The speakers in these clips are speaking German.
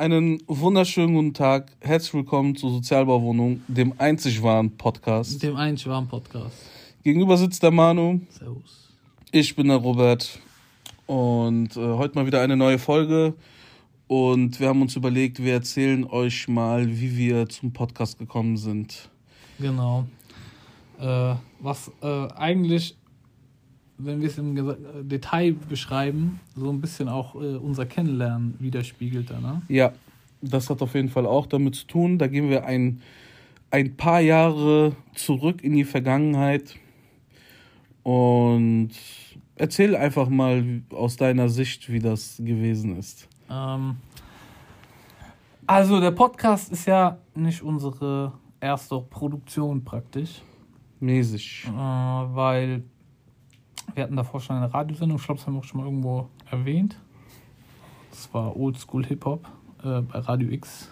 Einen wunderschönen guten Tag. Herzlich willkommen zur Sozialbauwohnung, dem einzig wahren Podcast. Dem einzig wahren Podcast. Gegenüber sitzt der Manu. Servus. Ich bin der Robert. Und äh, heute mal wieder eine neue Folge. Und wir haben uns überlegt, wir erzählen euch mal, wie wir zum Podcast gekommen sind. Genau. Äh, was äh, eigentlich, wenn wir es im äh, Detail beschreiben, so ein bisschen auch äh, unser Kennenlernen widerspiegelt. Da, ne? Ja, das hat auf jeden Fall auch damit zu tun. Da gehen wir ein, ein paar Jahre zurück in die Vergangenheit und erzähl einfach mal aus deiner Sicht, wie das gewesen ist. Ähm, also der Podcast ist ja nicht unsere erste Produktion praktisch, Mäßig. äh, weil wir hatten davor schon eine Radiosendung, ich glaube, das haben wir auch schon mal irgendwo erwähnt. Das war Oldschool Hip-Hop äh, bei Radio X.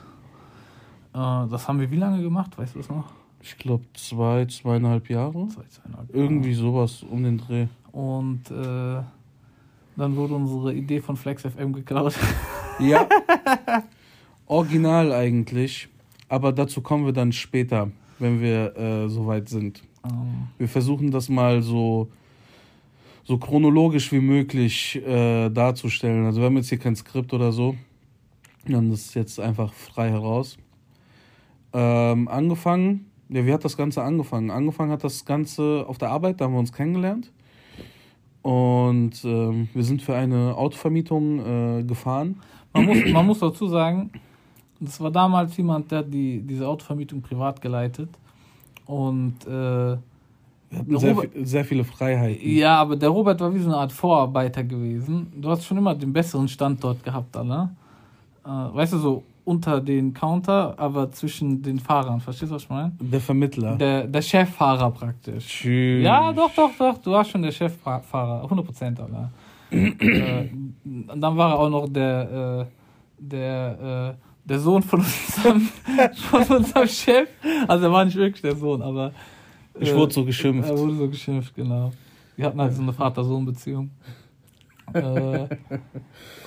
Äh, das haben wir wie lange gemacht, weißt du das noch? Ich glaube zwei, zweieinhalb Jahre. Zwei, zweieinhalb Irgendwie sowas um den Dreh. Und äh, dann wurde unsere Idee von Flex FM geklaut. Ja. Original eigentlich. Aber dazu kommen wir dann später, wenn wir äh, soweit sind. Ähm, Wir versuchen das mal so, so chronologisch wie möglich äh, darzustellen. Also wir haben jetzt hier kein Skript oder so. Das ist jetzt einfach frei heraus. Ähm, angefangen, ja, wie hat das Ganze angefangen? Angefangen hat das Ganze auf der Arbeit, da haben wir uns kennengelernt. Und ähm, wir sind für eine Autovermietung äh, gefahren. man, muss, man muss dazu sagen, das war damals jemand, der die, diese Autovermietung privat geleitet. Und äh, Wir hatten sehr, Robert- viel- sehr viele Freiheiten. ja, aber der Robert war wie so eine Art Vorarbeiter gewesen. Du hast schon immer den besseren Standort gehabt, alle. Äh, weißt du, so unter den Counter, aber zwischen den Fahrern. Verstehst du, was ich meine? Der Vermittler. Der, der Cheffahrer praktisch. Tschüss. Ja, doch, doch, doch. Du warst schon der Cheffahrer. 100 Prozent, Alter. äh, dann war er auch noch der, äh, der, äh, der Sohn von unserem, von unserem Chef. Also er war nicht wirklich der Sohn, aber. Ich wurde so geschimpft. Er wurde so geschimpft, genau. Wir hatten halt so eine Vater-Sohn-Beziehung. äh,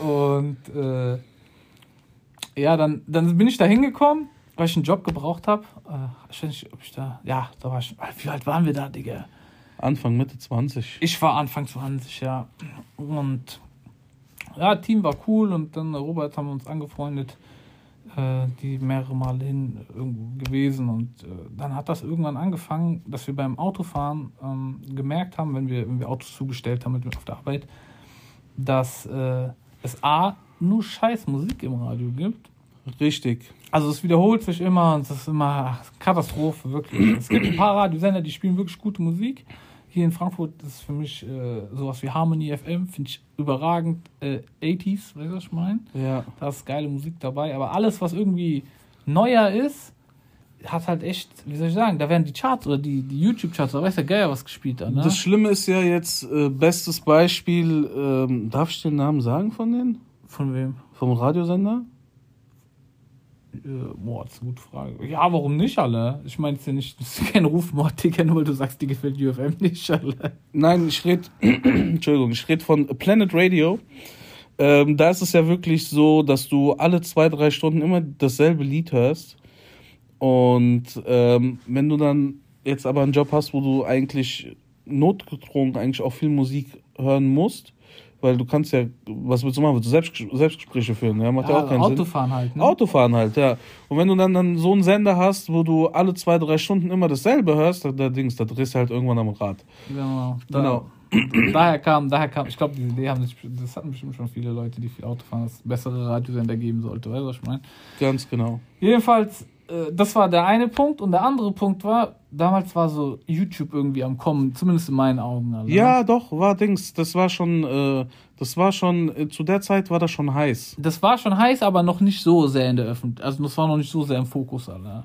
und äh, ja, dann, dann bin ich da hingekommen, weil ich einen Job gebraucht habe. Äh, ich weiß nicht, ob ich da. Ja, da war ich. Wie alt waren wir da, Digga? Anfang, Mitte 20. Ich war Anfang 20, ja. Und ja, Team war cool und dann Robert haben wir uns angefreundet, die mehrere Male hin irgendwo gewesen. Und äh, dann hat das irgendwann angefangen, dass wir beim Autofahren ähm, gemerkt haben, wenn wir, wenn wir Autos zugestellt haben mit, auf der Arbeit, dass äh, es A, nur scheiß Musik im Radio gibt. Richtig. Also es wiederholt sich immer und es ist immer Katastrophe, wirklich. Es gibt ein paar Radiosender, die spielen wirklich gute Musik. Hier in Frankfurt ist für mich äh, sowas wie Harmony FM, finde ich überragend. Äh, 80s, weißt du, was ich meine? Ja. Da ist geile Musik dabei, aber alles, was irgendwie neuer ist, hat halt echt, wie soll ich sagen, da werden die Charts oder die, die YouTube-Charts, da weiß der Geier, was gespielt hat, ne? Das Schlimme ist ja jetzt, äh, bestes Beispiel, ähm, darf ich den Namen sagen von denen? Von wem? Vom Radiosender? Äh, boah, das ist eine gute Frage. Ja, warum nicht alle? Ich meine, es ist ja nicht, das ist kein Rufmord, Digga, nur weil du sagst, die gefällt UFM nicht alle. Nein, ich rede, Entschuldigung, ich rede von Planet Radio. Ähm, da ist es ja wirklich so, dass du alle zwei, drei Stunden immer dasselbe Lied hörst. Und ähm, wenn du dann jetzt aber einen Job hast, wo du eigentlich notgedrungen eigentlich auch viel Musik hören musst, weil du kannst ja, was willst du machen? Willst du Selbst, Selbstgespräche führen? Ja, macht ja, Ja, auch keinen Sinn. Autofahren halt, ne? Autofahren halt, ja. Und wenn du dann, dann so einen Sender hast, wo du alle zwei, drei Stunden immer dasselbe hörst, da, da Dings, da drehst du halt irgendwann am Rad. Genau. Da, Genau. Daher kam, daher kam, ich glaube, diese Idee haben sich, das hatten bestimmt schon viele Leute, die viel Auto fahren, dass es bessere Radiosender geben sollte, weißt du, was ich meine? Ganz genau. Jedenfalls, das war der eine Punkt und der andere Punkt war, damals war so YouTube irgendwie am Kommen, zumindest in meinen Augen. Alter. Ja, doch, war Dings, das war schon, äh, das war schon, äh, zu der Zeit war das schon heiß. Das war schon heiß, aber noch nicht so sehr in der Öffentlichkeit, also das war noch nicht so sehr im Fokus, Alter.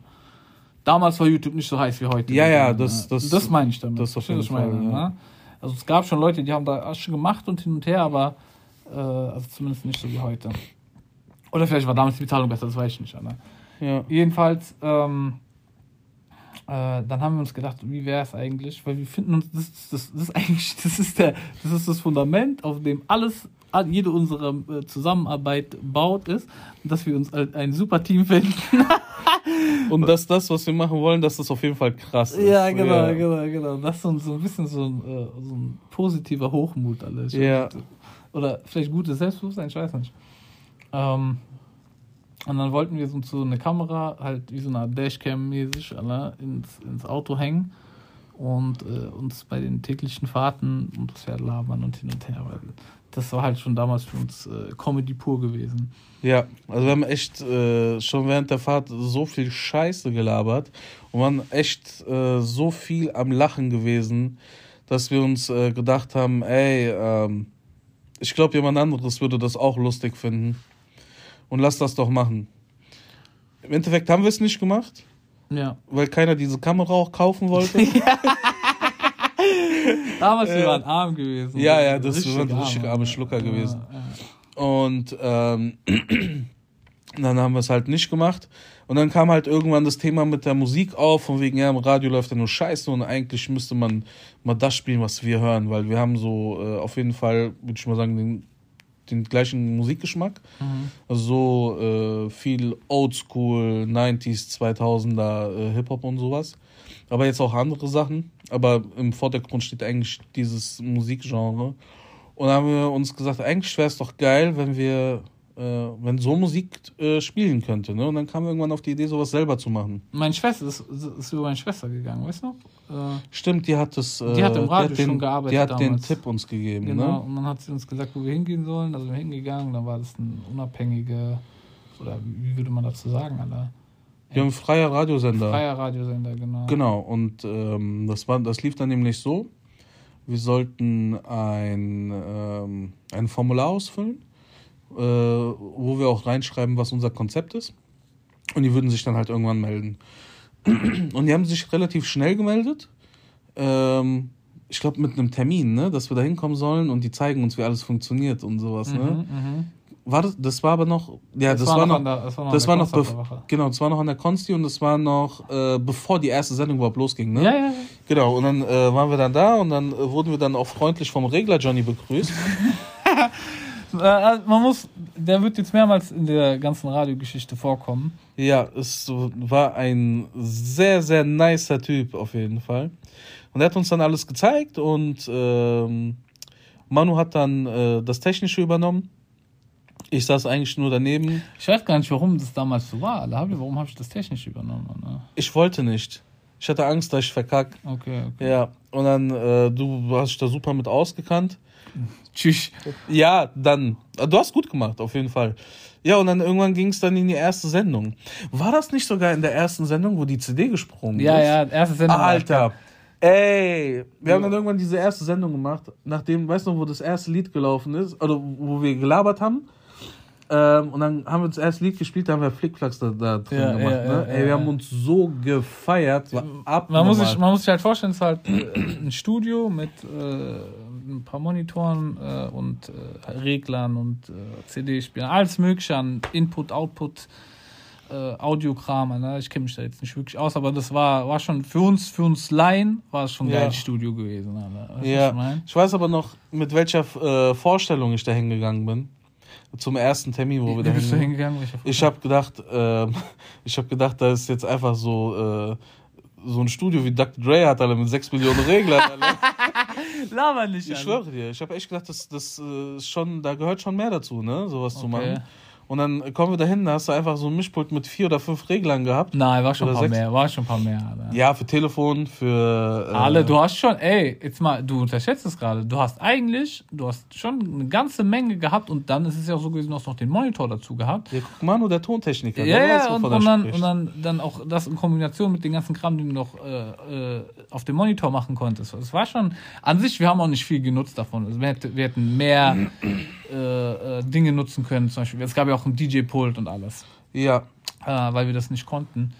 Damals war YouTube nicht so heiß wie heute. Ja, ja, Ne? das- das- das meine ich damit. das auf jeden ich Fall, meine, ja. ne? Also es gab schon Leute, die haben da schon gemacht und hin und her, aber äh, also zumindest nicht so wie heute. Oder vielleicht war damals die Bezahlung besser, das weiß ich nicht. Alter. Ja. Jedenfalls, ähm, äh, dann haben wir uns gedacht, wie wäre es eigentlich? Weil wir finden uns, das, das, das ist eigentlich, das ist der, das ist das Fundament, auf dem alles jede unserer äh, Zusammenarbeit baut, ist, dass wir uns ein super Team finden. Und dass das, was wir machen wollen, dass das auf jeden Fall krass ist. Ja, genau, ja. genau, genau. Das ist so, so ein bisschen so ein, äh, so ein positiver Hochmut alles. Ja. Oder vielleicht gutes Selbstbewusstsein, ich weiß nicht. Ähm, und dann wollten wir so eine Kamera, halt wie so eine Dashcam-mäßig, ins, ins Auto hängen und äh, uns bei den täglichen Fahrten und das Pferd labern und hin und her. Weil das war halt schon damals für uns äh, Comedy pur gewesen. Ja, also wir haben echt äh, schon während der Fahrt so viel Scheiße gelabert und waren echt äh, so viel am Lachen gewesen, dass wir uns äh, gedacht haben, ey, ähm, ich glaube, jemand anderes würde das auch lustig finden. Und lass das doch machen. Im Endeffekt haben wir es nicht gemacht. Ja. Weil keiner diese Kamera auch kaufen wollte. Damals wir waren arm gewesen. Ja, ja, das richtig waren richtig arme Schlucker gewesen. Ja, ja. Und ähm, dann haben wir es halt nicht gemacht. Und dann kam halt irgendwann das Thema mit der Musik auf, von wegen, ja, im Radio läuft ja nur Scheiße und eigentlich müsste man mal das spielen, was wir hören, weil wir haben so äh, auf jeden Fall, würde ich mal sagen, den, den gleichen Musikgeschmack. Mhm. Also so äh, viel Oldschool, 90s, 2000er äh, Hip-Hop und sowas. Aber jetzt auch andere Sachen. Aber im Vordergrund steht eigentlich dieses Musikgenre. Und dann haben wir uns gesagt, eigentlich wäre es doch geil, wenn wir äh, wenn so Musik äh, spielen könnte. Ne? Und dann kam irgendwann auf die Idee, sowas selber zu machen. Meine Schwester ist, ist über meine Schwester gegangen, weißt du? Äh, Stimmt, die hat das. die hat im äh, Radio den, schon gearbeitet. Die hat damals. den Tipp uns gegeben. Genau, ne? und dann hat sie uns gesagt, wo wir hingehen sollen. Also wir hingegangen, dann war das ein unabhängiger, oder wie würde man dazu sagen, Alter? Wir haben freier Radiosender. Freier Radiosender, genau. Genau, und ähm, das, war, das lief dann nämlich so: Wir sollten ein, ähm, ein Formular ausfüllen äh, wo wir auch reinschreiben, was unser Konzept ist. Und die würden sich dann halt irgendwann melden. Und die haben sich relativ schnell gemeldet. Ähm, ich glaube mit einem Termin, ne, dass wir da hinkommen sollen und die zeigen uns, wie alles funktioniert und sowas. Ne? Mhm, ne? War das, das war aber noch, ja, das, das war, war, noch, der, das war noch, das war noch genau, das war noch an der Konsti und das war noch äh, bevor die erste Sendung überhaupt losging, ne? Ja, ja. Genau, und dann äh, waren wir dann da und dann äh, wurden wir dann auch freundlich vom Regler Johnny begrüßt. Äh, äh, man muss, der wird jetzt mehrmals in der ganzen Radiogeschichte vorkommen. Ja, es war ein sehr, sehr nicer Typ auf jeden Fall. Und er hat uns dann alles gezeigt und ähm, Manu hat dann äh, das Technische übernommen. Ich saß eigentlich nur daneben. Ich weiß gar nicht, warum das damals so war. Warum habe ich das Technische übernommen? Ne? Ich wollte nicht. Ich hatte Angst, dass ich verkack. Okay, okay. Ja, und dann, äh, du hast dich da super mit ausgekannt. Tschüss. Ja, dann. Du hast gut gemacht, auf jeden Fall. Ja, und dann irgendwann ging es dann in die erste Sendung. War das nicht sogar in der ersten Sendung, wo die CD gesprungen ja, ist? Ja, ja, erste Sendung. Alter. Ey, wir haben dann irgendwann diese erste Sendung gemacht, nachdem, weißt du, wo das erste Lied gelaufen ist, oder wo wir gelabert haben. Ähm, und dann haben wir das erste Lied gespielt, da haben wir Flickflacks da, da drin ja, gemacht. Ja, ne? ja, Ey, wir haben uns so gefeiert. man, muss sich, man muss sich halt vorstellen, es ist halt ein Studio mit äh, ein paar Monitoren äh, und äh, Reglern und äh, CD-Spielern, alles Mögliche an Input, Output, äh, Audiokram. Ne? Ich kenne mich da jetzt nicht wirklich aus, aber das war, war schon für uns, für uns Laien, war es schon ein ja. geiles Studio gewesen. Alter. ja. Ich, ich, weiß aber noch, mit welcher äh, Vorstellung ich da hingegangen bin zum ersten Termin, wo wir da hingegangen. Ich habe gedacht, äh, ich habe gedacht, da ist jetzt einfach so äh, so ein Studio wie Dr. Dre hat, alle mit 6 Millionen Reglern. Laber nicht. Ich schwöre dir, ich habe echt gedacht, das, das äh, schon, da gehört schon mehr dazu, ne, sowas okay. zu machen. Und dann kommen wir dahin, da hast du einfach so ein Mischpult mit vier oder fünf Reglern gehabt. Nein, war schon ein paar sechs. mehr, war schon ein paar mehr. Alter. Ja, für Telefon, für. Äh Alle, du hast schon, ey, jetzt mal, du unterschätzt es gerade. Du hast eigentlich, du hast schon eine ganze Menge gehabt und dann ist es ja auch so gewesen, du hast noch den Monitor dazu gehabt. Ja, guck mal, nur der Tontechniker. Ja, ja, und, und, dann, und dann, dann auch das in Kombination mit den ganzen Kram, den du noch äh, äh, auf dem Monitor machen konntest. Es war schon, an sich, wir haben auch nicht viel genutzt davon. Also wir, hätten, wir hätten mehr äh, äh, Dinge nutzen können. Zum Beispiel, es gab ja auch ein DJ-Pult und alles. Ja. Äh, weil wir das nicht konnten.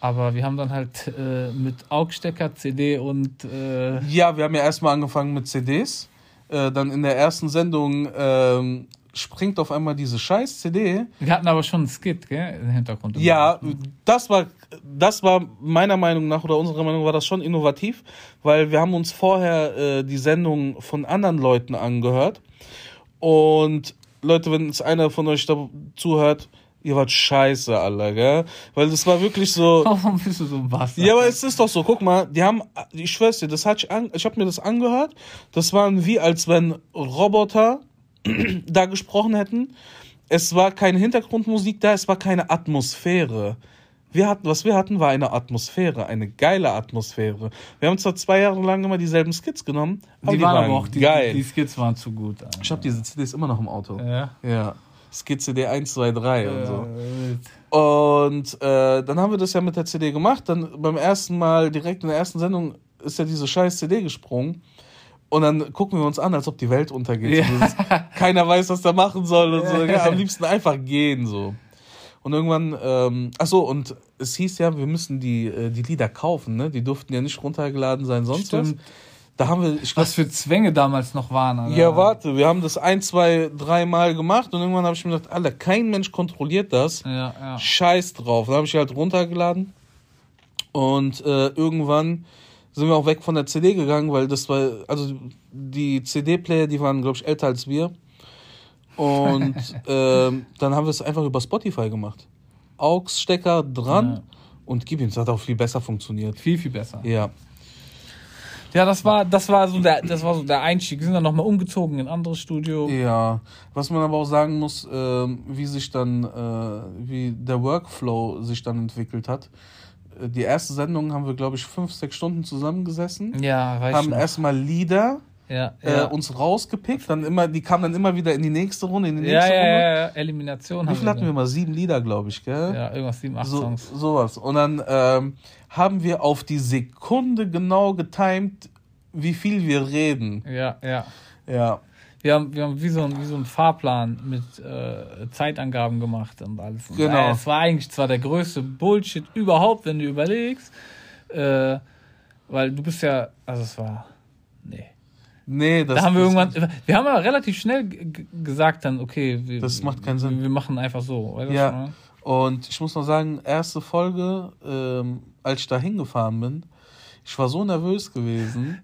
Aber wir haben dann halt äh, mit AUX-Stecker, CD und. Äh ja, wir haben ja erstmal angefangen mit CDs. Dann in der ersten Sendung ähm, springt auf einmal diese scheiß CD. Wir hatten aber schon einen Skit, gell, im Hintergrund. Ja, das war, das war meiner Meinung nach oder unserer Meinung war das schon innovativ, weil wir haben uns vorher äh, die Sendung von anderen Leuten angehört Und Leute, wenn es einer von euch da zuhört, ihr wart scheiße, alle, gell? Weil das war wirklich so. Warum bist du so ein Bastard? Ja, aber es ist doch so, guck mal, die haben, ich schwör's dir, das hat ich, an, ich habe mir das angehört, das waren wie, als wenn Roboter da gesprochen hätten. Es war keine Hintergrundmusik da, es war keine Atmosphäre. Wir hatten, was wir hatten, war eine Atmosphäre, eine geile Atmosphäre. Wir haben zwar zwei Jahre lang immer dieselben Skits genommen, aber die, die, waren waren aber auch, die, geil. die Skits waren zu gut. Alter. ich habe diese CDs immer noch im Auto. Ja. Ja. Skit CD 1, 2, 3 und so. Und äh, dann haben wir das ja mit der CD gemacht. Dann beim ersten Mal, direkt in der ersten Sendung, ist ja diese scheiß CD gesprungen. Und dann gucken wir uns an, als ob die Welt untergeht. Ja. Dieses, keiner weiß, was er machen soll und so. Ja, am liebsten einfach gehen so. Und irgendwann, ähm, ach so, und es hieß ja, wir müssen die, äh, die Lieder kaufen, ne? Die durften ja nicht runtergeladen sein, sonst Stimmt. was. Da haben wir, ich glaub, Was für Zwänge damals noch waren. Alter. ja, warte, wir haben das ein, zwei, drei Mal gemacht und irgendwann habe ich mir gedacht, Alter, kein Mensch kontrolliert das. Ja, ja. Scheiß drauf. Dann habe ich halt runtergeladen. Und äh, irgendwann sind wir auch weg von der CD gegangen, weil das war, also die CD-Player, die waren, glaube ich, älter als wir. Und ähm, dann haben wir es einfach über Spotify gemacht. AUX-Stecker dran Ja. und gib ihm. Das hat auch viel besser funktioniert. Viel, viel besser. Ja. Ja, das war, das war so der, das war so der Einstieg. Wir sind dann nochmal umgezogen in ein anderes Studio. Ja, was man aber auch sagen muss, ähm, wie sich dann, äh, wie der Workflow sich dann entwickelt hat. Äh, Die erste Sendung haben wir, glaube ich, fünf, sechs Stunden zusammengesessen, Ja, weiß haben erstmal Lieder Ja, äh, ja. uns rausgepickt, dann immer, die kamen dann immer wieder in die nächste Runde, in die ja, nächste ja, Runde. ja, ja, Elimination Wie viel hatten wir mal? Sieben Lieder, glaube ich, gell? Ja, irgendwas, sieben, acht so, Songs. sowas. Und dann ähm, haben wir auf die Sekunde genau getimed, wie viel wir reden. Ja, ja. Ja. Wir haben, wir haben wie, so ein, wie so einen Fahrplan mit äh, Zeitangaben gemacht und alles. Und Genau. Es war eigentlich zwar der größte Bullshit überhaupt, wenn du überlegst, äh, weil du bist ja, also es war, nee. Nee, das Da haben wir irgendwann, wir haben aber relativ schnell gesagt dann, okay, wir, Das macht keinen Sinn. Wir machen einfach so. Weißt Ja. meine? Und ich muss noch sagen, erste Folge, ähm, als ich da hingefahren bin, ich war so nervös gewesen.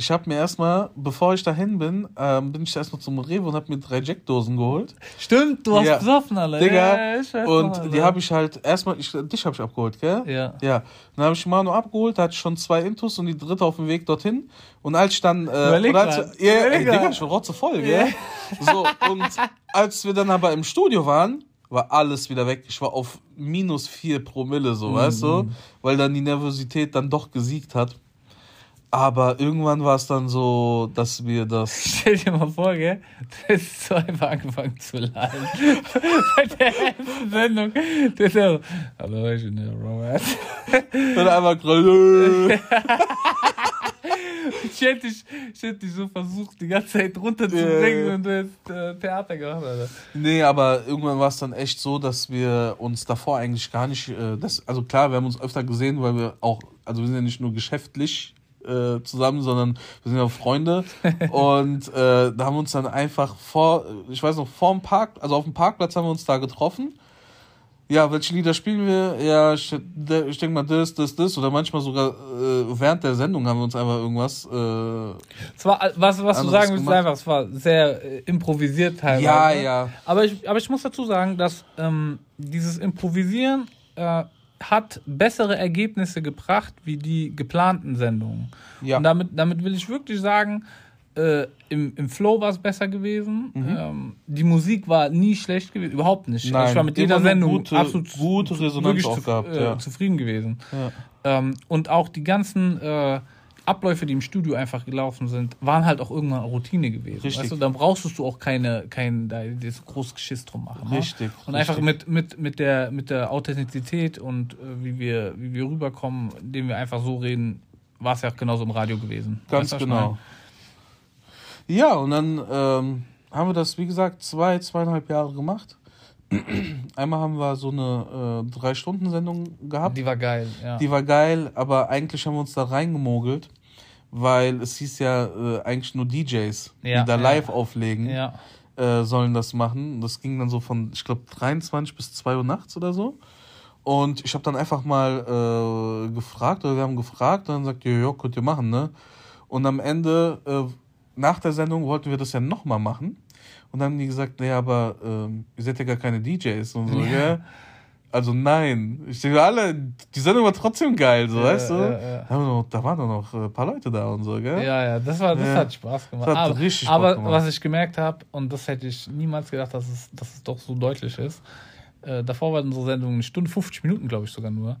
Ich habe mir erstmal, bevor ich dahin bin, ähm, bin ich erstmal zum Rewe und habe mir drei Jackdosen geholt. Stimmt, du hast Ja. besoffen, alle. Digga, Ja, ja, und Alter. die habe ich halt erstmal, ich, dich habe ich abgeholt, gell? Ja. Ja. Dann habe ich Manu abgeholt, da hatte ich schon zwei Intus und die dritte auf dem Weg dorthin. Und als ich dann. Äh, Überleg als, mal. ja, ey, Überleg mal. Digga, ich war rotze voll, gell? So, und als wir dann aber im Studio waren, war alles wieder weg. Ich war auf minus vier Promille, so, weißt Mhm. du? Weil dann die Nervosität dann doch gesiegt hat. Aber irgendwann war es dann so, dass wir das. Stell dir mal vor, gell? Du hast so einfach angefangen zu lachen. Bei der ersten Sendung. Ist ja so, hallo, ich bin der Robert. Dann einfach. Ich hätte dich, ich hätte dich so versucht, die ganze Zeit runterzubringen Ja. und du hast äh, Theater gemacht, Alter. Nee, aber irgendwann war es dann echt so, dass wir uns davor eigentlich gar nicht, äh, das, also klar, wir haben uns öfter gesehen, weil wir auch, also wir sind ja nicht nur geschäftlich äh, zusammen, sondern wir sind ja Freunde und äh, da haben wir uns dann einfach vor, ich weiß noch, vor dem Park, also auf dem Parkplatz haben wir uns da getroffen. Ja, welche Lieder spielen wir? Ja, ich, ich denke mal das, das, das oder manchmal sogar äh, während der Sendung haben wir uns einfach irgendwas äh, Es war, was, was du sagen willst, einfach, es war sehr äh, improvisiert teilweise. Ja, ja. Aber ich, aber ich muss dazu sagen, dass ähm, dieses Improvisieren äh, hat bessere Ergebnisse gebracht wie die geplanten Sendungen. Ja. Und damit, damit will ich wirklich sagen, äh, im, im Flow war es besser gewesen. Mhm. Ähm, die Musik war nie schlecht gewesen, überhaupt nicht. Nein, ich war mit jeder Sendung gute- absolut gute Resonanz zu, gehabt, äh, ja. zufrieden gewesen. Ja. Ähm, und auch die ganzen äh, Abläufe, die im Studio einfach gelaufen sind, waren halt auch irgendwann Routine gewesen. Richtig. Weißt du, dann brauchst du auch keine, kein, da das großes Geschiss drum machen. ne? Richtig, Und richtig. einfach mit, mit, mit, der, mit der Authentizität und äh, wie, wir, wie wir rüberkommen, indem wir einfach so reden, war es ja auch genauso im Radio gewesen. Ganz Weißt du, genau. Ja, und dann ähm, haben wir das, wie gesagt, zwei, zweieinhalb Jahre gemacht. Einmal haben wir so eine äh, Drei-Stunden-Sendung gehabt. Die war geil, ja. Die war geil, aber eigentlich haben wir uns da reingemogelt, weil es hieß ja äh, eigentlich nur DJs, Ja, die da ja. live auflegen, ja. äh, sollen das machen. Das ging dann so von, ich glaube, 23 bis 2 Uhr nachts oder so. Und ich habe dann einfach mal äh, gefragt, oder wir haben gefragt, und dann sagt ihr, ja, könnt ihr machen, ne? Und am Ende, äh, nach der Sendung, wollten wir das ja nochmal machen. Und dann haben die gesagt, nee, aber ähm, ihr seid ja gar keine DJs und so, gell? Also nein. Ich denke, alle, die Sendung war trotzdem geil, so, weißt du? Wir noch, da waren doch noch ein paar Leute da und so, gell? Ja, ja, das, war, das hat Spaß gemacht. Das hat aber, richtig Spaß aber gemacht. was ich gemerkt habe, und das hätte ich niemals gedacht, dass es, dass es doch so deutlich ist, äh, davor war unsere Sendung eine Stunde 50 Minuten, glaube ich sogar nur.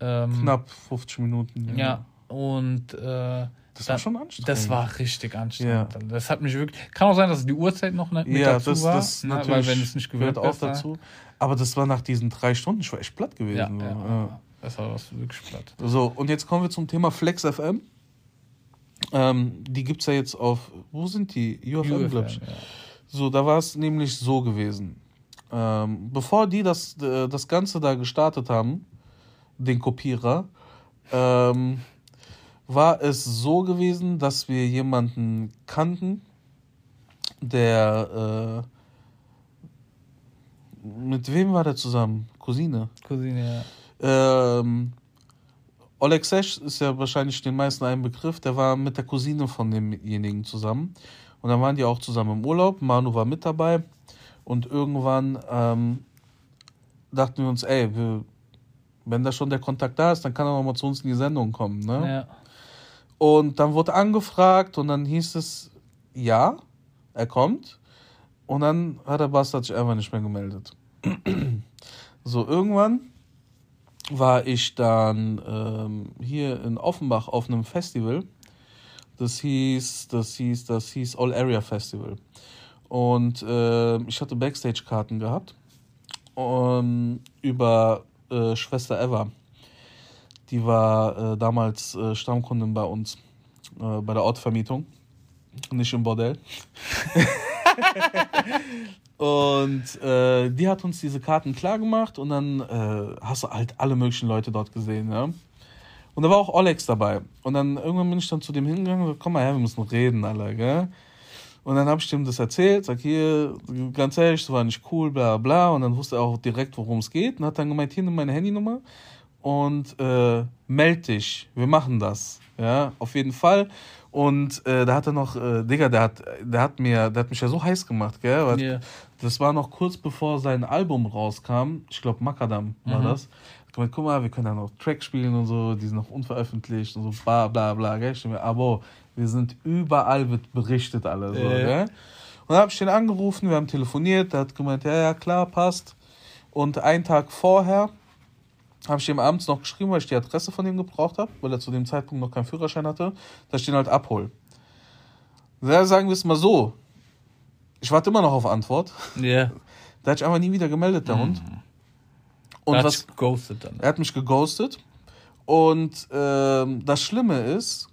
Ähm, Knapp 50 Minuten. Ja, ja. und äh, das war schon anstrengend. Das war richtig anstrengend. Ja. Das hat mich wirklich. Kann auch sein, dass die Uhrzeit noch mit ja, dazu das, war. Das ne, weil wenn es nicht gewöhnt auch dazu. Aber das war nach diesen drei Stunden, war echt platt gewesen. Ja, ja, ja. Das war wirklich platt. So, und jetzt kommen wir zum Thema Flex FM. Ähm, die gibt es ja jetzt auf, wo sind die? UFM, UFM glaube ich. So, da war es nämlich so gewesen. Ähm, bevor die das, äh, das Ganze da gestartet haben, den Kopierer, ähm, war es so gewesen, dass wir jemanden kannten, der äh, mit wem war der zusammen? Cousine. Cousine, ja. Ähm, Oleg Sesh ist ja wahrscheinlich den meisten ein Begriff, der war mit der Cousine von demjenigen zusammen. Und dann waren die auch zusammen im Urlaub. Manu war mit dabei. Und irgendwann ähm, dachten wir uns, ey, wir, wenn da schon der Kontakt da ist, dann kann er auch mal zu uns in die Sendung kommen. Ne? Ja. Und dann wurde angefragt und dann hieß es, ja, er kommt. Und dann hat der Bastard sich einfach nicht mehr gemeldet. so, irgendwann war ich dann ähm, hier in Offenbach auf einem Festival. Das hieß, das hieß, das hieß All Area Festival. Und äh, ich hatte Backstage-Karten gehabt. Um, über äh, Schwester Eva. Die war äh, damals äh, Stammkundin bei uns, äh, bei der Ortvermietung. Nicht im Bordell. und äh, die hat uns diese Karten klar gemacht und dann äh, hast du halt alle möglichen Leute dort gesehen. Ja? Und da war auch Olex dabei. Und dann irgendwann bin ich dann zu dem hingegangen und gesagt, komm mal her, wir müssen reden, alle, gell? Und dann habe ich dem das erzählt, sag hier, ganz ehrlich, das war nicht cool, bla bla. Und dann wusste er auch direkt, worum es geht. Und hat dann gemeint, hier nimm meine Handynummer und äh, meld dich, wir machen das. Ja, auf jeden Fall. Und äh, da hat er noch, äh, Digga, der hat, der hat mir, der hat mich ja so heiß gemacht, gell? Weil yeah. Das war noch kurz bevor sein Album rauskam. Ich glaube, Makadam war mhm. das. Gemeint, guck mal, wir können ja noch Tracks spielen und so, die sind noch unveröffentlicht und so, bla bla bla, gell? Ich mir, aber wir sind überall, wird berichtet alles, so, gell? Und dann habe ich den angerufen, wir haben telefoniert, der hat gemeint, ja, ja, klar, passt. Und einen Tag vorher habe ich ihm abends noch geschrieben, weil ich die Adresse von ihm gebraucht habe, weil er zu dem Zeitpunkt noch keinen Führerschein hatte, dass ich den halt abhole. Da sagen wir es mal so. Ich warte immer noch auf Antwort. Ja. Yeah. Da hat sich einfach nie wieder gemeldet, der mm. Hund. Und er hat was, geghostet dann. Er hat mich geghostet. Und ähm, das Schlimme ist,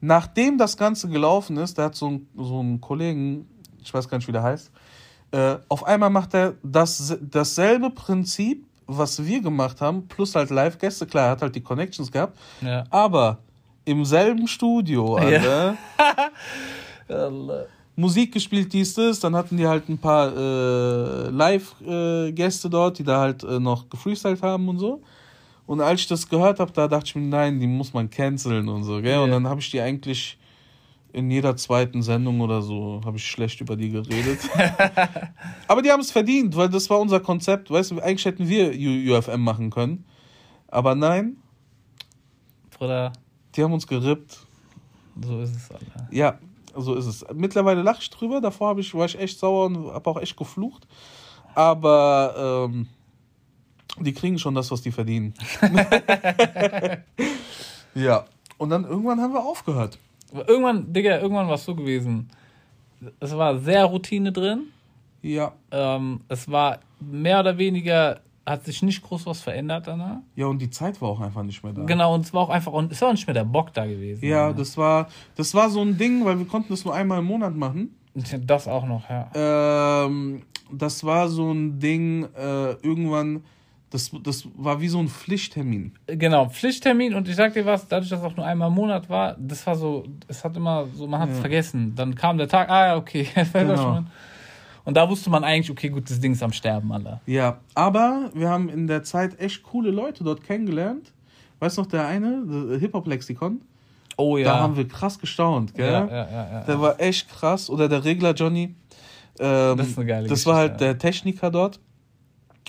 nachdem das Ganze gelaufen ist, der hat so, ein, so einen Kollegen, ich weiß gar nicht, wie der heißt, äh, auf einmal macht er das, dasselbe Prinzip was wir gemacht haben, plus halt Live-Gäste, klar, er hat halt die Connections gehabt, ja. aber im selben Studio, Alter. Ja. Musik gespielt, dies, das, dann hatten die halt ein paar äh, Live-Gäste dort, die da halt äh, noch gefreestylt haben und so. Und als ich das gehört habe, da dachte ich mir, nein, die muss man canceln und so, gell? Yeah. Und dann habe ich die eigentlich in jeder zweiten Sendung oder so habe ich schlecht über die geredet. Aber die haben es verdient, weil das war unser Konzept. Weißt du, eigentlich hätten wir UFM machen können. Aber nein. Bruder. Die haben uns gerippt. So ist es, Alter. Ja, so ist es. Mittlerweile lache ich drüber. Davor ich, war ich echt sauer und habe auch echt geflucht. Aber ähm, die kriegen schon das, was die verdienen. ja. Und dann irgendwann haben wir aufgehört. Irgendwann, Digga, irgendwann war es so gewesen. Es war sehr Routine drin. Ja. Ähm, es war mehr oder weniger, hat sich nicht groß was verändert danach. Ja, und die Zeit war auch einfach nicht mehr da. Genau, und es war auch einfach, und es war nicht mehr der Bock da gewesen. Ja, ne? das war, das war so ein Ding, weil wir konnten das nur einmal im Monat machen. Das auch noch, ja. Ähm, das war so ein Ding, äh, irgendwann das, das war wie so ein Pflichttermin. Genau, Pflichttermin und ich sag dir was, dadurch, dass es auch nur einmal im Monat war, das war so, es hat immer so, man hat es ja. vergessen. Dann kam der Tag, ah ja, okay, genau. Und da wusste man eigentlich, okay, gut, das Ding ist am Sterben, alle. Ja, aber wir haben in der Zeit echt coole Leute dort kennengelernt. Weißt du noch, der eine, Hip-Hop-Lexikon? Oh ja. Da haben wir krass gestaunt, gell? Ja, ja, ja, ja, Der war echt krass. Oder der Regler Johnny. Ähm, Das ist eine geile Das war halt Geschichte, der Techniker dort.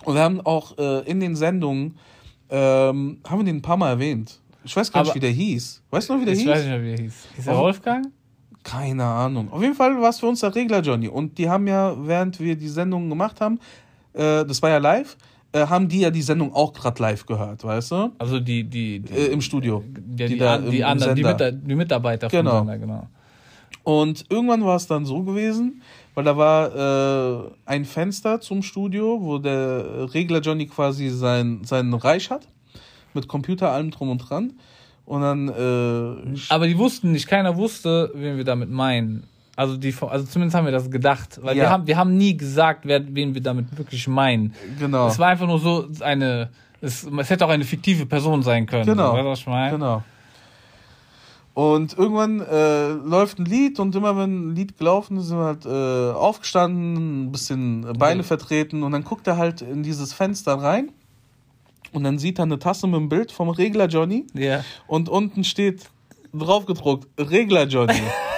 Und wir haben auch äh, in den Sendungen, ähm, haben wir den ein paar Mal erwähnt. Ich weiß gar nicht, Aber- wie der hieß. Weißt du noch, wie der Ich hieß? weiß nicht wie er hieß. Hieß er. Wolfgang? Keine Ahnung. Auf jeden Fall war es für uns der Regler Johnny. Und die haben ja, während wir die Sendung gemacht haben, äh, das war ja live, äh, haben die ja die Sendung auch gerade live gehört, weißt du? Also die, die, die, Äh, Im Studio. ja, die, da an, im- die im anderen, die, Sender. Mit, die Mitarbeiter Genau. vom Sender, genau. Und irgendwann war es dann so gewesen, weil da war äh, ein Fenster zum Studio, wo der Regler Johnny quasi sein, seinen Reich hat, mit Computer, allem drum und dran. Und dann, äh, Aber die wussten nicht, keiner wusste, wen wir damit meinen. Also, die, also zumindest haben wir das gedacht. Weil Ja. wir, haben, wir haben nie gesagt, wer, wen wir damit wirklich meinen. genau. Es war einfach nur so eine. Es, es hätte auch eine fiktive Person sein können. Genau. Weißt du, was ich meine? Genau. Und irgendwann äh, läuft ein Lied und immer wenn ein Lied gelaufen ist, sind wir halt äh, aufgestanden, ein bisschen Beine Ja. vertreten und dann guckt er halt in dieses Fenster rein und dann sieht er eine Tasse mit dem Bild vom Regler Johnny Ja. und unten steht drauf gedruckt Regler Johnny.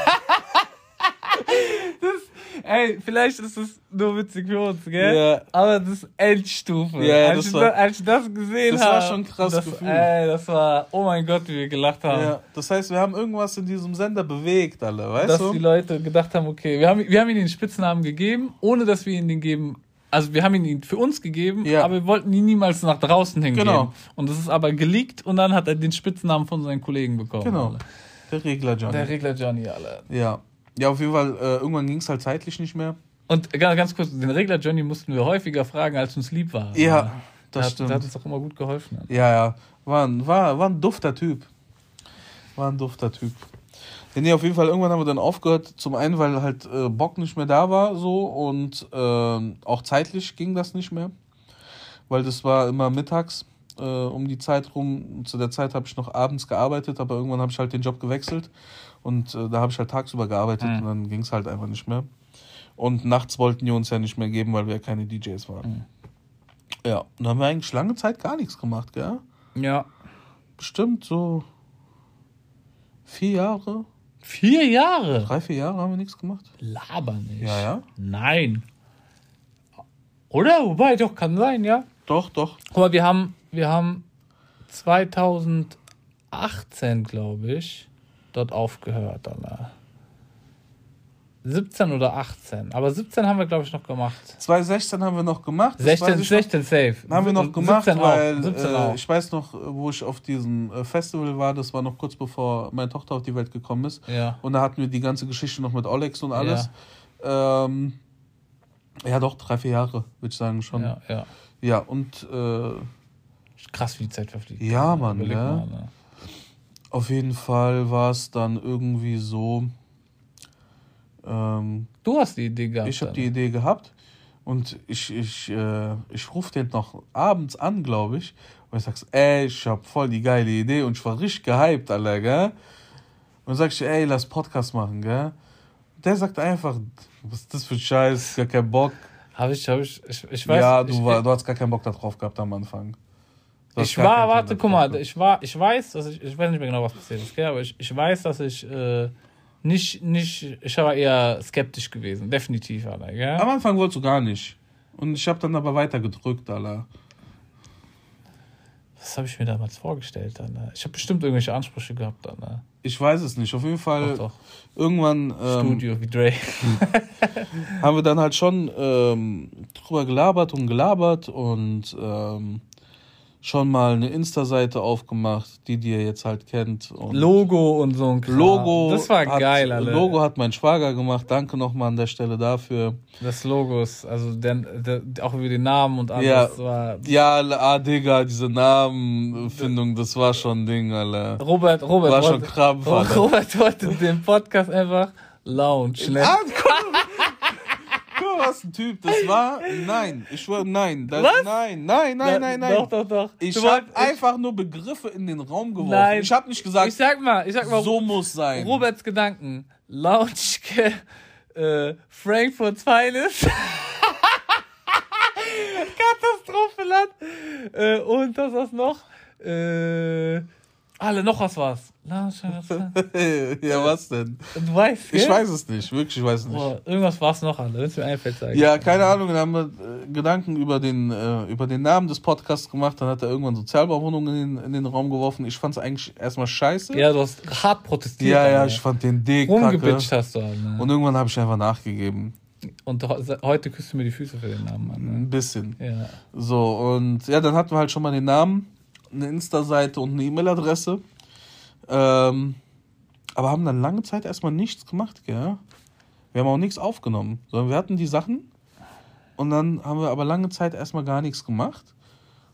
Ey, vielleicht ist es nur witzig für uns, gell? Ja. Aber das ist Endstufe. Ja, als, das ich war- da, als ich das gesehen das habe. war schon ein krasses das, Gefühl. Ey, das war, oh mein Gott, wie wir gelacht haben. ja, das heißt, wir haben irgendwas in diesem Sender bewegt, alle, weißt dass du? die Leute gedacht haben, okay, wir haben, wir haben ihm den Spitznamen gegeben, ohne dass wir ihn den geben. Also wir haben ihn für uns gegeben, Ja. aber wir wollten ihn niemals nach draußen hingeben. Genau. Und das ist aber geleakt und dann hat er den Spitznamen von seinen Kollegen bekommen. Genau. Alle. Der Regler Johnny. Der Regler Johnny, alle. ja. Ja, auf jeden Fall, äh, irgendwann ging es halt zeitlich nicht mehr. Und ganz, kurz, den Regler Johnny mussten wir häufiger fragen, als uns lieb war. Ja, der das hat, stimmt. Der hat uns auch immer gut geholfen. Ja, ja. War ein, war, war ein dufter Typ. War ein dufter Typ. Ja, nee, auf jeden Fall, irgendwann haben wir dann aufgehört. Zum einen, weil halt äh, Bock nicht mehr da war, so und ähm, auch zeitlich ging das nicht mehr. Weil das war immer mittags äh, um die Zeit rum. Zu der Zeit habe ich noch abends gearbeitet, aber irgendwann habe ich halt den Job gewechselt und äh, da habe ich halt tagsüber gearbeitet Mhm. und dann ging es halt einfach nicht mehr. Und nachts wollten die uns ja nicht mehr geben, weil wir ja keine DJs waren. Mhm. Ja, und dann haben wir eigentlich lange Zeit gar nichts gemacht, gell? Ja. Bestimmt so vier Jahre, Vier Jahre? drei, vier Jahre haben wir nichts gemacht. Laber nicht. Ja, ja. Nein. Oder? Wobei, doch, kann sein, ja. Doch, doch. Guck mal, wir haben, wir haben 2018, glaube ich, dort aufgehört. Alter. 17 oder 18. Aber 17 haben wir, glaube ich, noch gemacht. 2016 haben wir noch gemacht. das 16, weiß ich noch. 16 safe. Haben wir noch gemacht, 17 weil auch. 17 äh, ich weiß noch, wo ich auf diesem äh, Festival war, das war noch kurz bevor meine Tochter auf die Welt gekommen ist. Ja. Und da hatten wir die ganze Geschichte noch mit Olex und alles. Ja, ähm, ja doch, drei, vier Jahre, würde ich sagen schon. Ja, Ja, ja. und äh, Krass, wie die Zeit verfliegt. Ja, Mann, ja. mal, ne? Auf jeden Fall war es dann irgendwie so. Ähm, Du hast die Idee gehabt. Ich habe die Idee gehabt und ich, ich, äh, ich rufe den noch abends an, glaube ich. Und ich sag's, ey, ich hab voll die geile Idee und ich war richtig gehypt, Alter, gell? Und dann sag ich, ey, lass Podcast machen, gell? Der sagt einfach, was ist das für Scheiß, gar keinen Bock. Hab ich, hab ich, ich, ich weiß. ja, du, ich, war, du hast gar keinen Bock da drauf gehabt am Anfang. Ich war, warte, guck mal, ich war, ich weiß, dass ich, ich weiß nicht mehr genau, was passiert ist, gell? aber ich, ich weiß, dass ich äh, nicht, nicht, ich war eher skeptisch gewesen, definitiv, Alter, gell? Am Anfang wolltest du gar nicht. Und ich habe dann aber weiter gedrückt, Alter. Was habe ich mir damals vorgestellt, Alter? Ich habe bestimmt irgendwelche Ansprüche gehabt, Alter. Ich weiß es nicht. Auf jeden Fall, Doch, doch. irgendwann ähm, Studio wie Dre. haben wir dann halt schon ähm, drüber gelabert und gelabert und ähm, schon mal eine Insta-Seite aufgemacht, die ihr jetzt halt kennt. Und Logo und so ein Kram. Logo. Das war hat, geil, Alter. Logo hat mein Schwager gemacht. Danke nochmal an der Stelle dafür. Das Logo ist, also der, der, auch über den Namen und alles Ja. war. Ja, ah, Digga, diese Namenfindung, das war schon ein Ding, Alter. Robert, Robert, War schon wollte- Krampf, Alter. Robert wollte den Podcast einfach Lounge nennen. Ah, guck, mal, guck mal, was ein Typ. Das war, nein, ich schwöre, nein. Das, Was? Nein, nein, nein, nein, nein. Doch, doch, doch. Ich habe einfach nur Begriffe in den Raum geworfen. Nein. Ich habe nicht gesagt, Ich sag mal, ich sag mal, so muss sein. Roberts Gedanken. Lounge, äh, Frankfurt Finest. Katastrophenland. Äh, und das was noch? Äh, Alle, noch was was. ja, was denn? Du weißt, Ich weiß es nicht, wirklich, ich weiß es nicht. Boah, irgendwas war es noch, alle. Wenn es mir einfällt, sag ich. Ja, keine Ahnung, dann haben wir äh, Gedanken über den, äh, über den Namen des Podcasts gemacht, dann hat er irgendwann Sozialbauwohnungen in, den- in den Raum geworfen. Ich fand es eigentlich erstmal scheiße. Ja, du hast hart protestiert. ja, ja, Alter. ich fand den dick, Rumgebitcht kacke. hast du ne? Und irgendwann habe ich einfach nachgegeben. Und he- heute küsst du mir die Füße für den Namen an. Ne? Ein bisschen. Ja. So, und ja, dann hatten wir halt schon mal den Namen, eine Insta-Seite und eine E-Mail-Adresse. Ähm, aber haben dann lange Zeit erstmal nichts gemacht, gell? Wir haben auch nichts aufgenommen, sondern wir hatten die Sachen und dann haben wir aber lange Zeit erstmal gar nichts gemacht.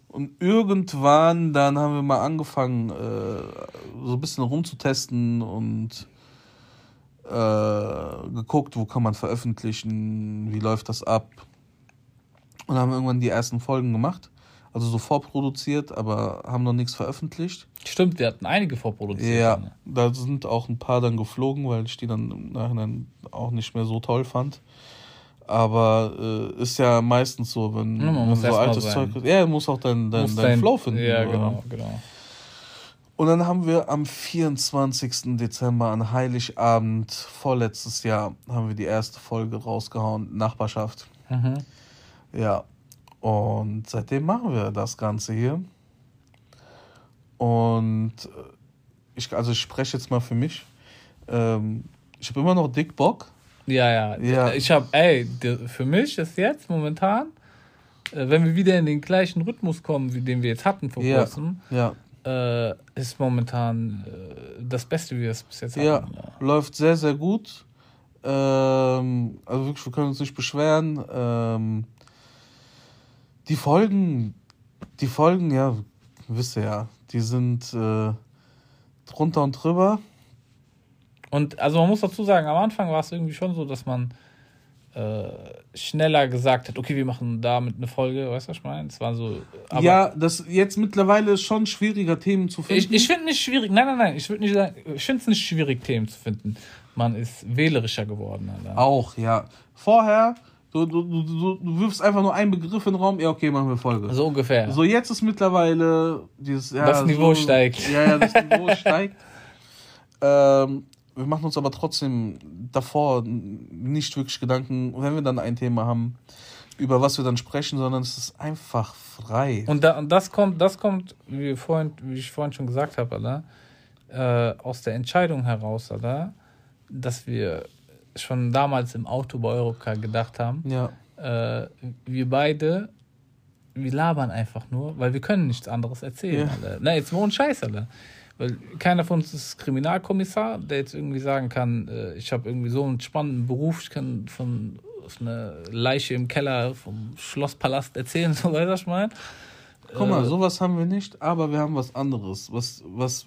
Und irgendwann dann haben wir mal angefangen, äh, so ein bisschen rumzutesten und äh, geguckt, wo kann man veröffentlichen, wie läuft das ab. Und haben irgendwann die ersten Folgen gemacht. Also so vorproduziert, aber haben noch nichts veröffentlicht. Stimmt, wir hatten einige vorproduziert. Ja, da sind auch ein paar dann geflogen, weil ich die dann im Nachhinein auch nicht mehr so toll fand. Aber äh, ist ja meistens so, wenn, Ja, man wenn muss so altes. Zeug. Ja, du musst auch dein, Muss dein dein- Flow finden. Ja, genau, genau. Und dann haben wir am 24. Dezember an Heiligabend vorletztes Jahr haben wir die erste Folge rausgehauen, Nachbarschaft. Mhm. Ja. Und seitdem machen wir das Ganze hier. Und äh, ich, also ich spreche jetzt mal für mich. Ähm, ich habe immer noch dick Bock. Ja, ja. Ja. Ich habe, ey, für mich ist jetzt momentan, äh, wenn wir wieder in den gleichen Rhythmus kommen, wie den wir jetzt hatten vor Ja. kurzem, Ja. äh, ist momentan äh, das Beste, wie wir es bis jetzt Ja, hatten. Ja. läuft sehr, sehr gut. Ähm, also wirklich, wir können uns nicht beschweren. Ähm, die Folgen, die Folgen, ja, wisst ihr ja, die sind äh, drunter und drüber. Und also man muss dazu sagen, am Anfang war es irgendwie schon so, dass man äh, schneller gesagt hat, okay, wir machen damit eine Folge, weißt du, was ich meine? Es war so. ja, das jetzt mittlerweile ist schon schwieriger, Themen zu finden. Ich, ich finde nicht schwierig, nein, nein, nein, ich würde nicht sagen, ich finde es nicht schwierig, Themen zu finden. Man ist wählerischer geworden, Alter. Auch, ja. Vorher, du, du, du, du, du wirfst einfach nur einen Begriff in den Raum, ja, okay, machen wir Folge. So ungefähr. So, jetzt ist mittlerweile dieses. Ja, Das Niveau so, steigt. Ja, ja, das Niveau steigt. Ähm, wir machen uns aber trotzdem davor nicht wirklich Gedanken, wenn wir dann ein Thema haben, über was wir dann sprechen, sondern es ist einfach frei. Und, da, und das kommt, das kommt, wie, vorhin, wie ich vorhin schon gesagt habe, Alter, äh, aus der Entscheidung heraus, Alter, dass wir schon damals im Auto bei Eurocar gedacht haben, ja, äh, wir beide, wir labern einfach nur, weil wir können nichts anderes erzählen. Ja. Alter. Na, jetzt mal ohne Scheiß, Alter. Weil keiner von uns ist Kriminalkommissar, der jetzt irgendwie sagen kann, äh, ich habe irgendwie so einen spannenden Beruf, ich kann von einer Leiche im Keller vom Schlosspalast erzählen, so weiter, ich meine. guck mal, Äh, sowas haben wir nicht, aber wir haben was anderes, was, was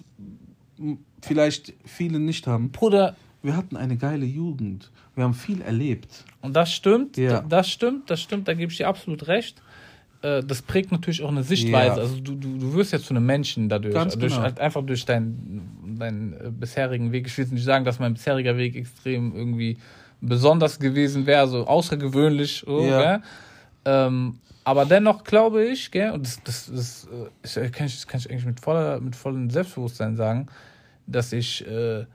vielleicht viele nicht haben. Bruder, Wir hatten eine geile Jugend. Wir haben viel erlebt. und das stimmt, Ja. das stimmt, das stimmt, da gebe ich dir absolut recht. Äh, Das prägt natürlich auch eine Sichtweise. Ja. Also du, du, du wirst jetzt zu einem Menschen dadurch. Ganz durch, genau. halt einfach durch deinen, deinen äh, bisherigen Weg. Ich will jetzt nicht sagen, dass mein bisheriger Weg extrem irgendwie besonders gewesen wäre, so außergewöhnlich. So, Ja. Ähm, aber dennoch glaube ich, gell, und das, das, das, ich, äh, kann, ich, das kann ich eigentlich mit, voller, mit vollem Selbstbewusstsein sagen, dass ich, äh,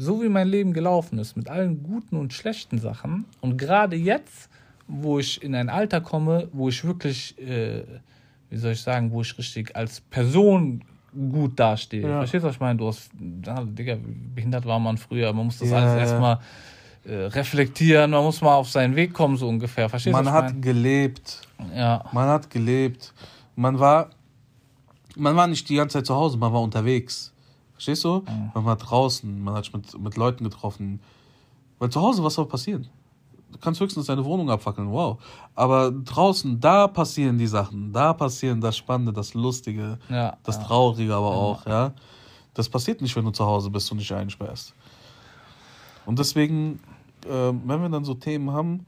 so wie mein Leben gelaufen ist, mit allen guten und schlechten Sachen, und gerade jetzt, wo ich in ein Alter komme, wo ich wirklich, äh, wie soll ich sagen, wo ich richtig als Person gut dastehe. Ja. Verstehst du, was ich meine? Du hast, ja, Digga, wie behindert war man früher, man muss das Ja, alles ja. erstmal äh, reflektieren, man muss mal auf seinen Weg kommen, so ungefähr. Verstehst du, Man was hat ich meine? gelebt. Ja. Man hat gelebt. Man war, man war nicht die ganze Zeit zu Hause, man war unterwegs. Verstehst du? Man war draußen, man hat sich mit, mit Leuten getroffen. Weil zu Hause, was soll passieren? Du kannst höchstens deine Wohnung abfackeln, wow. Aber draußen, da passieren die Sachen. Da passieren das Spannende, das Lustige, Ja, das ja. Traurige aber auch, ja. Das passiert nicht, wenn du zu Hause bist und dich einsperrst. Und deswegen, äh, wenn wir dann so Themen haben,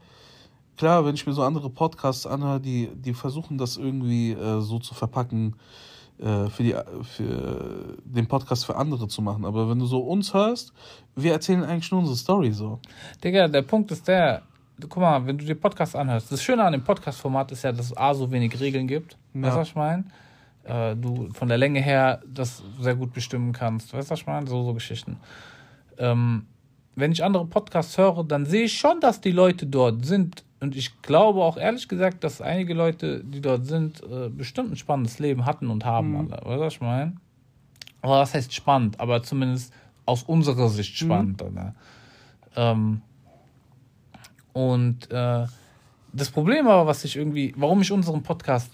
klar, wenn ich mir so andere Podcasts anhöre, die, die versuchen das irgendwie äh, so zu verpacken, für, die, für den Podcast für andere zu machen. Aber wenn du so uns hörst, wir erzählen eigentlich nur unsere Story so. Digga, der Punkt ist der, guck mal, wenn du dir Podcast anhörst, das Schöne an dem Podcast-Format ist ja, dass es A, so wenig Regeln gibt. Weißt du, Ja. was ich meine? äh, du von der Länge her das sehr gut bestimmen kannst. Weißt du, was ich meine? So, so Geschichten. Ähm, wenn ich andere Podcasts höre, dann sehe ich schon, dass die Leute dort sind. Und ich glaube auch ehrlich gesagt, dass einige Leute, die dort sind, äh, bestimmt ein spannendes Leben hatten und haben. Mhm. Weißt du, was ich meine? Aber was heißt spannend? Aber zumindest aus unserer Sicht spannend. Mhm. Ähm, und äh, das Problem aber, was ich irgendwie, warum ich unseren Podcast,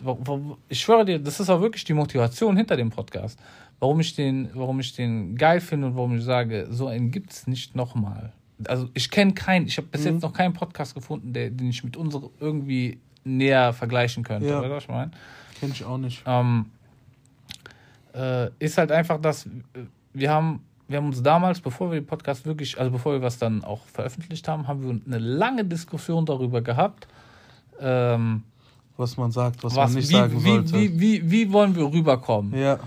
ich schwöre dir, das ist auch wirklich die Motivation hinter dem Podcast, warum ich den, warum ich den geil finde und warum ich sage, so einen gibt es nicht nochmal. Also ich kenne keinen, ich habe bis mhm. jetzt noch keinen Podcast gefunden, der, den ich mit unserem irgendwie näher vergleichen könnte. Ja. Du, was ich meine? Kenn ich auch nicht. Ähm, äh, ist halt einfach, dass wir haben wir haben uns damals, bevor wir den Podcast wirklich, also bevor wir was dann auch veröffentlicht haben, haben wir eine lange Diskussion darüber gehabt. Ähm, was man sagt, was, was man nicht wie, sagen wie, sollte. Wie, wie, wie, wollen wir rüberkommen? Ja.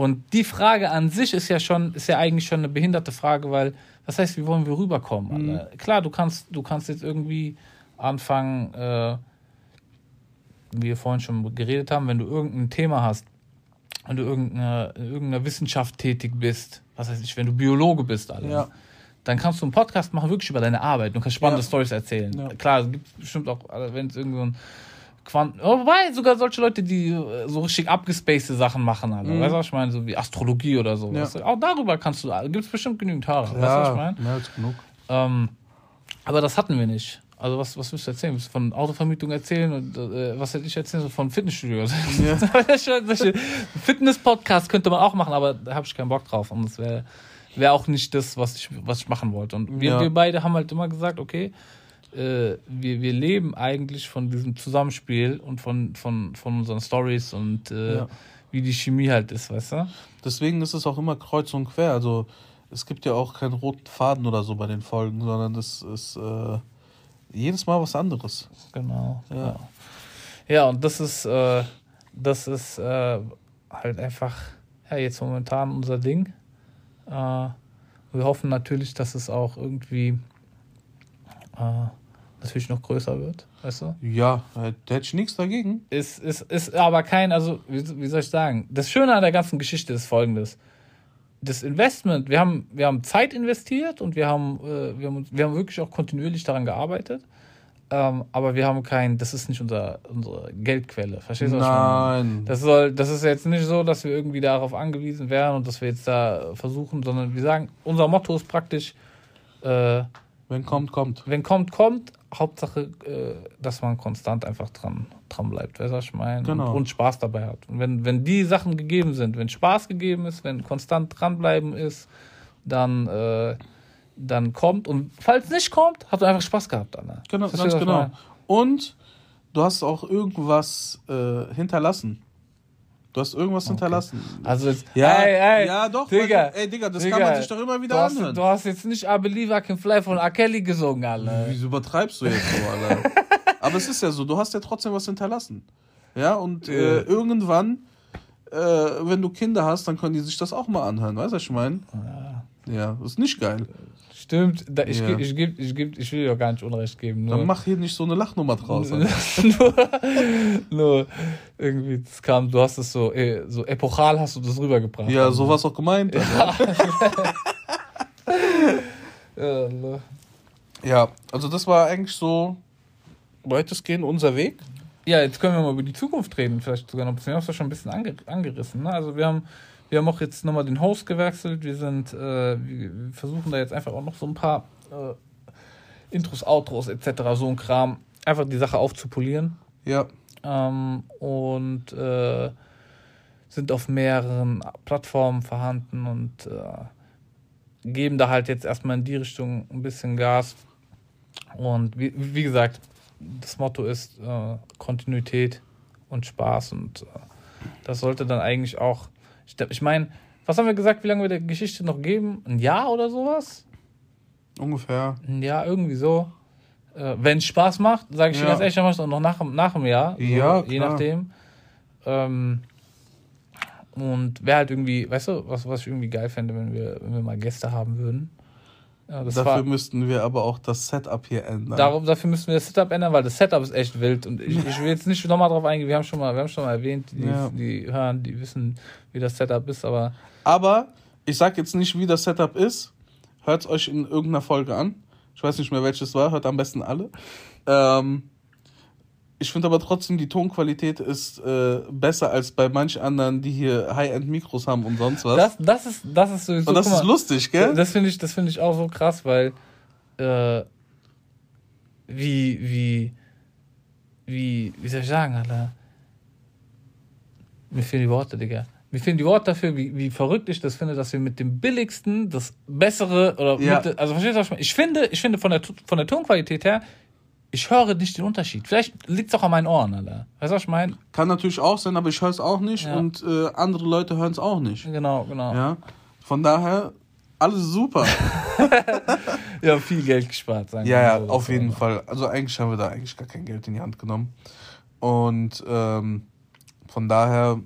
Und die Frage an sich ist ja schon, ist ja eigentlich schon eine behinderte Frage, weil, was heißt, wie wollen wir rüberkommen? Mhm. Klar, du kannst, du kannst jetzt irgendwie anfangen, äh, wie wir vorhin schon geredet haben, wenn du irgendein Thema hast, wenn du irgendeiner irgendeine Wissenschaft tätig bist, was weiß ich, wenn du Biologe bist, alle, ja. dann kannst du einen Podcast machen, wirklich über deine Arbeit. Du kannst spannende ja. Stories erzählen. Ja. Klar, es gibt bestimmt auch, wenn es irgendwie so ein Quanten. Oh, wobei, sogar solche Leute, die äh, so richtig abgespacede Sachen machen, Alter. Mhm. Weißt du, was ich meine? So wie Astrologie oder so. Ja. Auch darüber kannst du, gibt es bestimmt genügend Haare. Ja, weißt du, was ich meine? Mehr als genug. Ähm, aber das hatten wir nicht. Also was, was willst du erzählen? Willst du von Autovermietung erzählen? Und, äh, was hätte ich erzählen? So von Fitnessstudio. Ja. Fitness-Podcast könnte man auch machen, aber da habe ich keinen Bock drauf. Und das wäre wär auch nicht das, was ich, was ich machen wollte. Und wir, ja. wir beide haben halt immer gesagt, okay, äh, wir, wir leben eigentlich von diesem Zusammenspiel und von, von, von unseren Stories und äh, ja. wie die Chemie halt ist, weißt du? Deswegen ist es auch immer kreuz und quer. Also es gibt ja auch keinen roten Faden oder so bei den Folgen, sondern das ist äh, jedes Mal was anderes. Genau. Ja, ja. ja und das ist, äh, das ist äh, halt einfach ja, jetzt momentan unser Ding. Äh, wir hoffen natürlich, dass es auch irgendwie äh, natürlich noch größer wird, weißt du? Ja, äh, da hätte ich nichts dagegen. Ist, ist, ist aber kein, also, wie, wie soll ich sagen? Das Schöne an der ganzen Geschichte ist folgendes das Investment, wir haben, wir haben Zeit investiert und wir haben, äh, wir, haben, wir haben wirklich auch kontinuierlich daran gearbeitet. Ähm, aber wir haben kein, das ist nicht unser, unsere Geldquelle. Verstehst du was Nein. Das soll, das ist jetzt nicht so, dass wir irgendwie darauf angewiesen wären und dass wir jetzt da versuchen, sondern wir sagen, unser Motto ist praktisch, äh, wenn kommt, kommt. Wenn kommt, kommt. Hauptsache, äh, dass man konstant einfach dran, dran bleibt, weißt du, was ich meine? Genau. Und, und, Spaß dabei hat. Und wenn, wenn die Sachen gegeben sind, wenn Spaß gegeben ist, wenn konstant dranbleiben ist, dann, äh, dann kommt. Und falls nicht kommt, hast du einfach Spaß gehabt, Anna. Genau, ganz genau. Und du hast auch irgendwas äh, hinterlassen. Du hast irgendwas okay. hinterlassen. Also jetzt, ja, ey, ey, ja doch, Digga, weil, ey Digga, das Digga, kann man sich doch immer wieder du hast, anhören. Du hast jetzt nicht I Believe I Can Fly von R. Kelly gesungen, Alter. Wieso übertreibst du jetzt so, Alter? Aber es ist ja so, du hast ja trotzdem was hinterlassen. Ja, und äh, irgendwann, äh, wenn du Kinder hast, dann können die sich das auch mal anhören, weißt du, was ich meine? Ja. Ja, das ist nicht geil. Stimmt, da, ich, ja. ich, ich, ich, ich, ich will dir gar nicht Unrecht geben. Nur, Dann mach hier nicht so eine Lachnummer draus. nur, nur, irgendwie, das kam, du hast es so, eh, so epochal hast du das rübergebracht. Ja, so war es auch gemeint. Ja. ja, ne. ja, also das war eigentlich so weitestgehend unser Weg. Ja, jetzt können wir mal über die Zukunft reden, vielleicht sogar noch ein bisschen. Wir haben es schon ein bisschen angerissen. Ne? Also wir haben wir haben auch jetzt nochmal den Host gewechselt. Wir sind, äh, wir versuchen da jetzt einfach auch noch so ein paar äh, Intros, Outros etc., so ein Kram, einfach die Sache aufzupolieren. Ja. Ähm, und äh, sind auf mehreren Plattformen vorhanden und äh, geben da halt jetzt erstmal in die Richtung ein bisschen Gas. Und wie, wie gesagt, das Motto ist äh, Kontinuität und Spaß und äh, das sollte dann eigentlich auch ich, meine, was haben wir gesagt, wie lange wir der Geschichte noch geben? Ein Jahr oder sowas? Ungefähr. Ein Jahr, irgendwie so. Äh, Wenn es Spaß macht, sage ich ja. dir ganz ehrlich, dann noch nach, nach dem Jahr. So, ja, Je nachdem. Ähm, und wäre halt irgendwie, weißt du, was, was ich irgendwie geil fände, wenn wir, wenn wir mal Gäste haben würden. Ja, Dafür war, müssten wir aber auch das Setup hier ändern. darum, dafür müssen wir das Setup ändern, weil das Setup ist echt wild. Und ich, ich will jetzt nicht nochmal drauf eingehen, wir haben schon mal, wir haben schon mal erwähnt, die, Ja. die hören, die wissen, wie das Setup ist, aber Aber ich sag jetzt nicht, wie das Setup ist. Hört es euch in irgendeiner Folge an. Ich weiß nicht mehr, welches war. Hört am besten alle. Ähm, ich finde aber trotzdem, die Tonqualität ist äh, besser als bei manch anderen, die hier High-End-Mikros haben und sonst was. das, das ist, das ist sowieso. und das guck ist mal, lustig, gell? Das finde ich, das finde ich auch so krass, weil äh, wie, wie, wie, wie soll ich sagen, Alter? Mir fehlen die Worte, Digga. Mir fehlen die Worte dafür, wie, wie verrückt ich das finde, dass wir mit dem billigsten das bessere oder Ja. mit, also verstehst du, was ich meine? Ich finde, ich finde von der, von der Tonqualität her, ich höre nicht den Unterschied. Vielleicht liegt es auch an meinen Ohren, Alter. Weißt du, was ich meine? Kann natürlich auch sein, aber ich höre es auch nicht Ja. und äh, andere Leute hören es auch nicht. Genau, genau. Ja. Von daher, alles super. Ja, viel Geld gespart, sagen Ja, ja, so. auf jeden Fall. Also eigentlich haben wir da eigentlich gar kein Geld in die Hand genommen. Und ähm, von daher,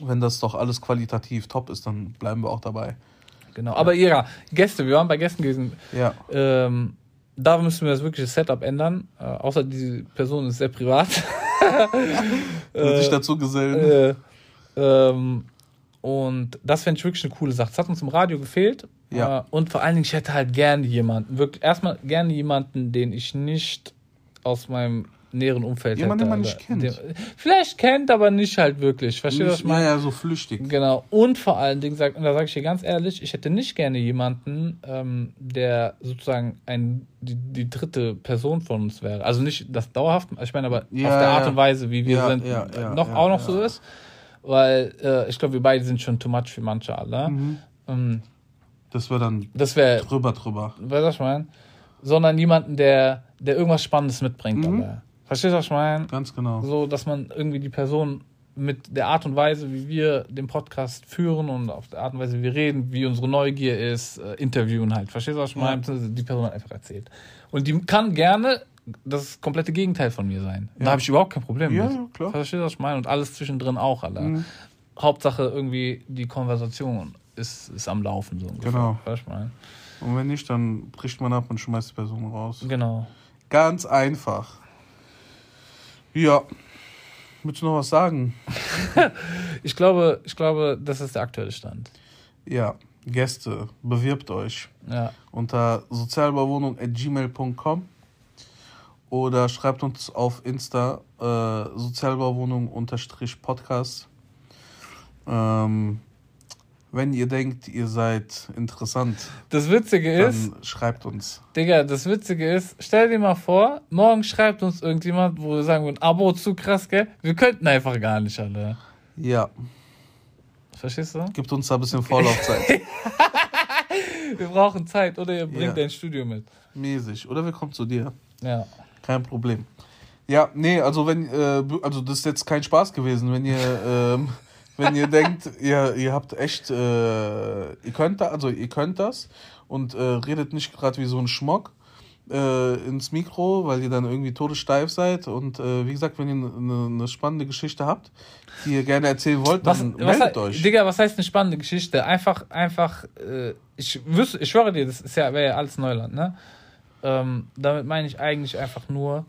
wenn das doch alles qualitativ top ist, dann bleiben wir auch dabei. Genau. Aber ja, Gäste, wir waren bei Gästen gewesen. Ja. Ähm, da müssen wir das wirkliche Setup ändern. Äh, außer diese Person ist sehr privat. Will sich dazu gesellen. äh, ähm, und das fände ich wirklich eine coole Sache. Das hat uns im Radio gefehlt. Ja. Äh, und vor allen Dingen, ich hätte halt gerne jemanden, wirklich erstmal gerne jemanden, den ich nicht aus meinem näheren Umfeld Jemand, den man nicht kennt. Den- vielleicht kennt, aber nicht halt wirklich. Verstehst du, was ich meine? ja, so flüchtig. Genau. Und vor allen Dingen, sag, und da sage ich dir ganz ehrlich, ich hätte nicht gerne jemanden, ähm, der sozusagen ein, die, die dritte Person von uns wäre. Also nicht das dauerhaft, ich meine aber Ja, auf der Art und Weise, wie wir Ja, sind, ja, noch, auch noch so ist. Weil äh, ich glaube, wir beide sind schon too much für manche alle. Mhm. Ähm, Das wäre dann das wäre, drüber, drüber. weißt du, was ich meine? Sondern jemanden, der, der irgendwas Spannendes mitbringt. Mhm. Alter. Verstehst du, was ich meine? Ganz genau. so, dass man irgendwie die Person mit der Art und Weise, wie wir den Podcast führen und auf der Art und Weise, wie wir reden, wie unsere Neugier ist, äh, interviewen halt. Verstehst du, was ich meine? Die Person hat einfach erzählt. Und die kann gerne das komplette Gegenteil von mir sein. Da Ja. habe ich überhaupt kein Problem Ja, mit. ja, klar. Verstehst du, was ich meine? Und alles zwischendrin auch, Alter. Mhm. Hauptsache irgendwie die Konversation ist, ist am Laufen, so ungefähr. Genau. Was ich meine? Und wenn nicht, dann bricht man ab und schmeißt die Person raus. Genau. Ganz einfach. Ja. Willst du noch was sagen? Ich glaube, ich glaube, das ist der aktuelle Stand. Ja. Gäste, bewirbt euch. Ja. unter sozialbauwohnung.gmail.com oder schreibt uns auf Insta äh, Sozialbauwohnung-Podcast. Ähm, wenn ihr denkt, ihr seid interessant, Das Witzige ist, dann schreibt uns. Digga, das Witzige ist, stell dir mal vor, morgen schreibt uns irgendjemand, wo wir sagen würden, Abo zu krass, gell? Wir könnten einfach gar nicht, alle. Ja, Verstehst du? gibt uns da ein bisschen Vorlaufzeit. Wir brauchen Zeit oder ihr bringt Ja. dein Studio mit. Mäßig. Oder wir kommen zu dir. Ja. Kein Problem. Ja, nee, also wenn, äh, also das ist jetzt kein Spaß gewesen, wenn ihr, ähm, wenn ihr denkt, ihr, ihr habt echt, äh, ihr könnt da, also ihr könnt das und äh, redet nicht gerade wie so ein Schmock äh, ins Mikro, weil ihr dann irgendwie todessteif seid und äh, wie gesagt, wenn ihr eine ne spannende Geschichte habt, die ihr gerne erzählen wollt, Was, dann was, meldet he- euch. Digga, was heißt eine spannende Geschichte? Einfach, einfach, äh, ich wüsste, ich schwöre dir, das ist ja, wäre ja alles Neuland, ne? Ähm, damit meine ich eigentlich einfach nur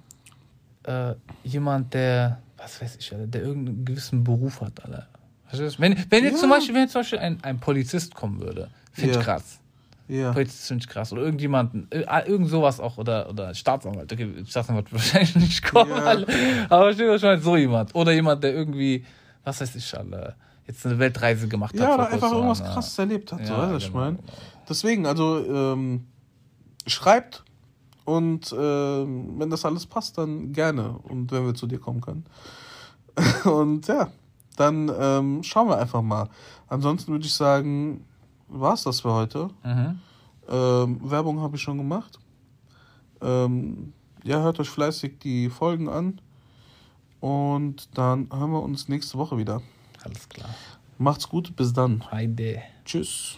äh, jemand, der, was weiß ich, Alter, der irgendeinen gewissen Beruf hat, Alter. Wenn, wenn jetzt Ja. zum Beispiel, wenn jetzt zum Beispiel ein, ein Polizist kommen würde, finde Ja. ich krass. ja. Polizist finde ich krass. Oder irgendjemanden, äh, ah, irgend sowas auch, oder, oder Staatsanwalt. Okay, Staatsanwalt wird wahrscheinlich nicht kommen, Ja. Aber steht wahrscheinlich so jemand. Oder jemand, der irgendwie, was weiß ich, Alter, jetzt eine Weltreise gemacht hat. Ja, oder einfach irgendwas Alter. krasses erlebt hat, so, Ja, weißt du, was ich genau, meine? genau. Deswegen, also ähm, schreibt und ähm, wenn das alles passt, dann gerne und wenn wir zu dir kommen können. und ja, dann ähm, schauen wir einfach mal. Ansonsten würde ich sagen, war es das für heute. Mhm. Ähm, Werbung habe ich schon gemacht. Ähm, ja, hört euch fleißig die Folgen an und dann hören wir uns nächste Woche wieder. Alles klar. Macht's gut, bis dann. Heide. Tschüss.